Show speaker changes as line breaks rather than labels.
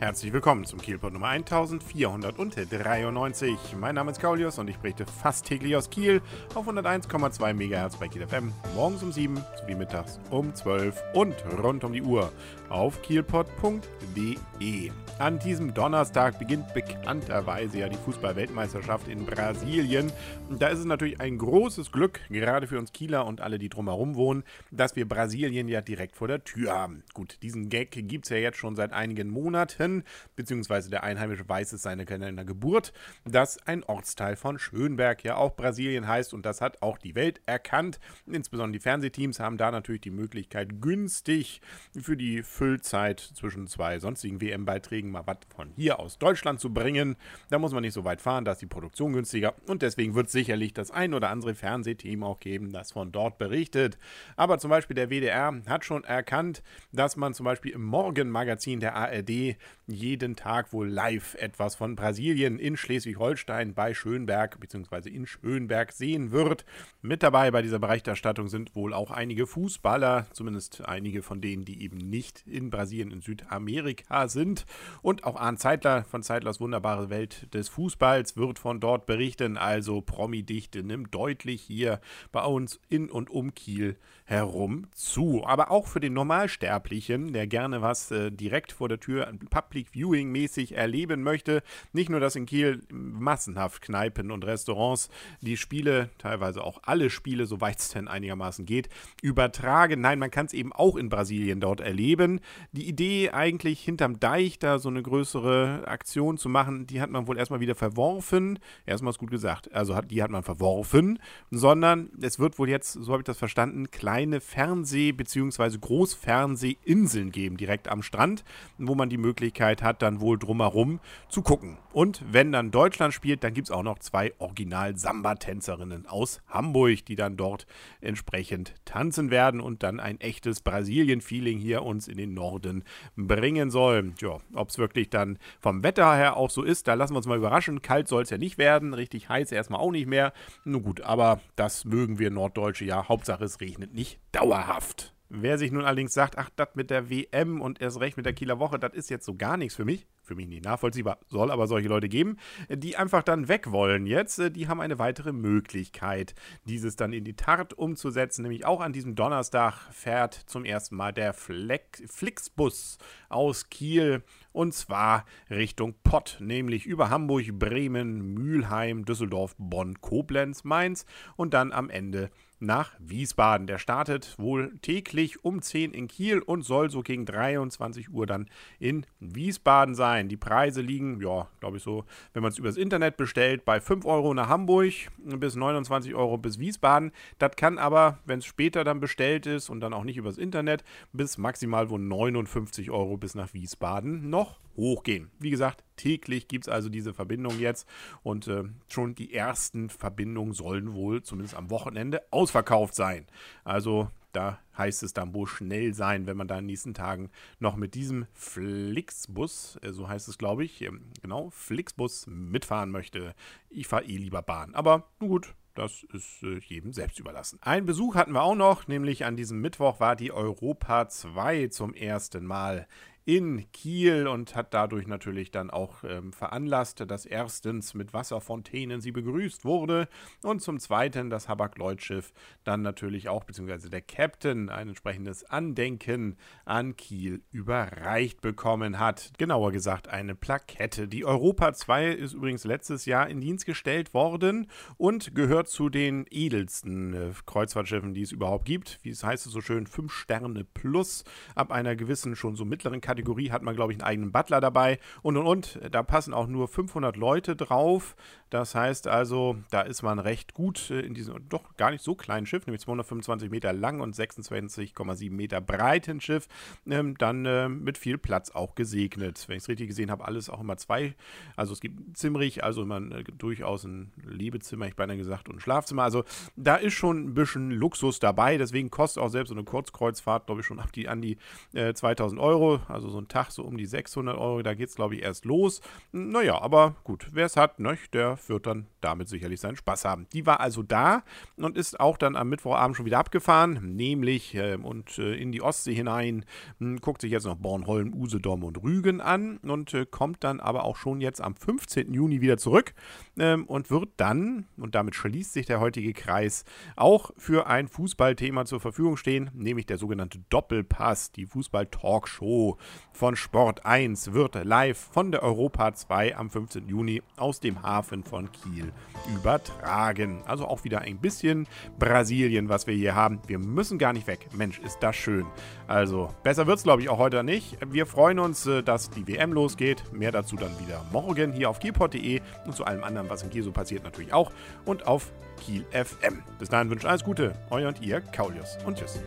Herzlich willkommen zum Kielpot Nummer 1493. Mein Name ist Kaulius und ich berichte fast täglich aus Kiel auf 101,2 MHz bei Kiel FM, morgens um 7 sowie mittags um 12 und rund um die Uhr auf kielpot.de. An diesem Donnerstag beginnt bekannterweise ja die Fußball-Weltmeisterschaft in Brasilien. Da ist es natürlich ein großes Glück, gerade für uns Kieler und alle, die drumherum wohnen, dass wir Brasilien ja direkt vor der Tür haben. Gut, diesen Gag gibt es ja jetzt schon seit einigen Monaten Schönen, beziehungsweise der Einheimische weiß es seine seiner Geburt, dass ein Ortsteil von Schönberg ja auch Brasilien heißt und das hat auch die Welt erkannt. Insbesondere die Fernsehteams haben da natürlich die Möglichkeit, günstig für die Füllzeit zwischen zwei sonstigen WM-Beiträgen mal was von hier aus Deutschland zu bringen. Da muss man nicht so weit fahren, da ist die Produktion günstiger und deswegen wird sicherlich das ein oder andere Fernsehteam auch geben, das von dort berichtet. Aber zum Beispiel der WDR hat schon erkannt, dass man zum Beispiel im Morgenmagazin der ARD jeden Tag wohl live etwas von Brasilien in Schleswig-Holstein bei Schönberg bzw. in Schönberg sehen wird. Mit dabei bei dieser Berichterstattung sind wohl auch einige Fußballer, zumindest einige von denen, die eben nicht in Brasilien, in Südamerika sind. Und auch Arndt Zeitler von Zeitlers wunderbare Welt des Fußballs wird von dort berichten. Also Promi-Dichte nimmt deutlich hier bei uns in und um Kiel herum zu. Aber auch für den Normalsterblichen, der gerne was äh, direkt vor der Tür Public Viewing mäßig erleben möchte. Nicht nur, dass in Kiel massenhaft Kneipen und Restaurants die Spiele, teilweise auch alle Spiele, soweit es denn einigermaßen geht, übertragen. Nein, man kann es eben auch in Brasilien dort erleben. Die Idee eigentlich hinterm Deich da so eine größere Aktion zu machen, die hat man wohl erstmal wieder verworfen. Erstmal ist gut gesagt, also hat, die hat man verworfen, sondern es wird wohl jetzt, so habe ich das verstanden, kleine Fernseh- bzw. Großfernsehinseln geben, direkt am Strand, wo man die Möglichkeit Möglichkeit hat, dann wohl drumherum zu gucken. Und wenn dann Deutschland spielt, dann gibt es auch noch zwei Original-Samba-Tänzerinnen aus Hamburg, die dann dort entsprechend tanzen werden und dann ein echtes Brasilien-Feeling hier uns in den Norden bringen soll. Ja, ob es wirklich dann vom Wetter her auch so ist, da lassen wir uns mal überraschen. Kalt soll es ja nicht werden, richtig heiß erstmal auch nicht mehr. Nun gut, aber das mögen wir Norddeutsche ja. Hauptsache es regnet nicht dauerhaft. Wer sich nun allerdings sagt, ach, das mit der WM und erst recht mit der Kieler Woche, das ist jetzt so gar nichts für mich, für mich nicht nachvollziehbar, soll aber solche Leute geben, die einfach dann weg wollen jetzt, äh, die haben eine weitere Möglichkeit, dieses dann in die Tat umzusetzen, nämlich auch an diesem Donnerstag fährt zum ersten Mal der Flixbus aus Kiel und zwar Richtung Pott, nämlich über Hamburg, Bremen, Mülheim, Düsseldorf, Bonn, Koblenz, Mainz und dann am Ende nach Wiesbaden. Der startet wohl täglich um 10 in Kiel und soll so gegen 23 Uhr dann in Wiesbaden sein. Die Preise liegen, ja, glaube ich so, wenn man es übers Internet bestellt, bei 5 Euro nach Hamburg bis 29 Euro bis Wiesbaden. Das kann aber, wenn es später dann bestellt ist und dann auch nicht übers Internet, bis maximal wohl 59 Euro bis nach Wiesbaden noch hochgehen. Wie gesagt, täglich gibt es also diese Verbindung jetzt und äh, schon die ersten Verbindungen sollen wohl zumindest am Wochenende ausverkauft sein. Also da heißt es dann wohl schnell sein, wenn man da in den nächsten Tagen noch mit diesem Flixbus, äh, so heißt es glaube ich, ähm, genau, Flixbus mitfahren möchte. Ich fahre eh lieber Bahn. Aber nun gut, das ist äh, jedem selbst überlassen. Ein Besuch hatten wir auch noch, nämlich an diesem Mittwoch war die Europa 2 zum ersten Mal in Kiel und hat dadurch natürlich dann auch ähm, veranlasst, dass erstens mit Wasserfontänen sie begrüßt wurde und zum zweiten das Habak-Lloyd-Schiff dann natürlich auch, beziehungsweise der Captain, ein entsprechendes Andenken an Kiel überreicht bekommen hat. Genauer gesagt eine Plakette. Die Europa 2 ist übrigens letztes Jahr in Dienst gestellt worden und gehört zu den edelsten äh, Kreuzfahrtschiffen, die es überhaupt gibt. Wie es heißt es so schön, 5 Sterne plus ab einer gewissen schon so mittleren Kategorie Kategorie hat man, glaube ich, einen eigenen Butler dabei und und und. Da passen auch nur 500 Leute drauf. Das heißt also, da ist man recht gut äh, in diesem doch gar nicht so kleinen Schiff, nämlich 225 Meter lang und 26,7 Meter breiten Schiff, ähm, dann äh, mit viel Platz auch gesegnet. Wenn ich es richtig gesehen habe, alles auch immer zwei. Also es gibt ziemlich, also immer äh, durchaus ein Lebezimmer, ich beinahe gesagt, und ein Schlafzimmer. Also da ist schon ein bisschen Luxus dabei. Deswegen kostet auch selbst so eine Kurzkreuzfahrt, glaube ich, schon ab die, an die äh, 2000 Euro. Also Also so ein Tag so um die 600 Euro, da geht es glaube ich erst los. Naja, aber gut, wer es hat, ne, der wird dann damit sicherlich seinen Spaß haben. Die war also da und ist auch dann am Mittwochabend schon wieder abgefahren, nämlich äh, und äh, in die Ostsee hinein, mh, guckt sich jetzt noch Bornholm, Usedom und Rügen an und äh, kommt dann aber auch schon jetzt am 15. Juni wieder zurück ähm, und wird dann, und damit schließt sich der heutige Kreis, auch für ein Fußballthema zur Verfügung stehen, nämlich der sogenannte Doppelpass, die Fußball-Talkshow von Sport 1 wird live von der Europa 2 am 15. Juni aus dem Hafen von Kiel übertragen. Also auch wieder ein bisschen Brasilien, was wir hier haben. Wir müssen gar nicht weg. Mensch, ist das schön. Also besser wird es, glaube ich, auch heute nicht. Wir freuen uns, äh, dass die WM losgeht. Mehr dazu dann wieder morgen hier auf kielport.de und zu allem anderen, was in Kiel so passiert, natürlich auch. Und auf Kiel FM. Bis dahin wünsche ich alles Gute. Euer und ihr, Kaulius. Und tschüss.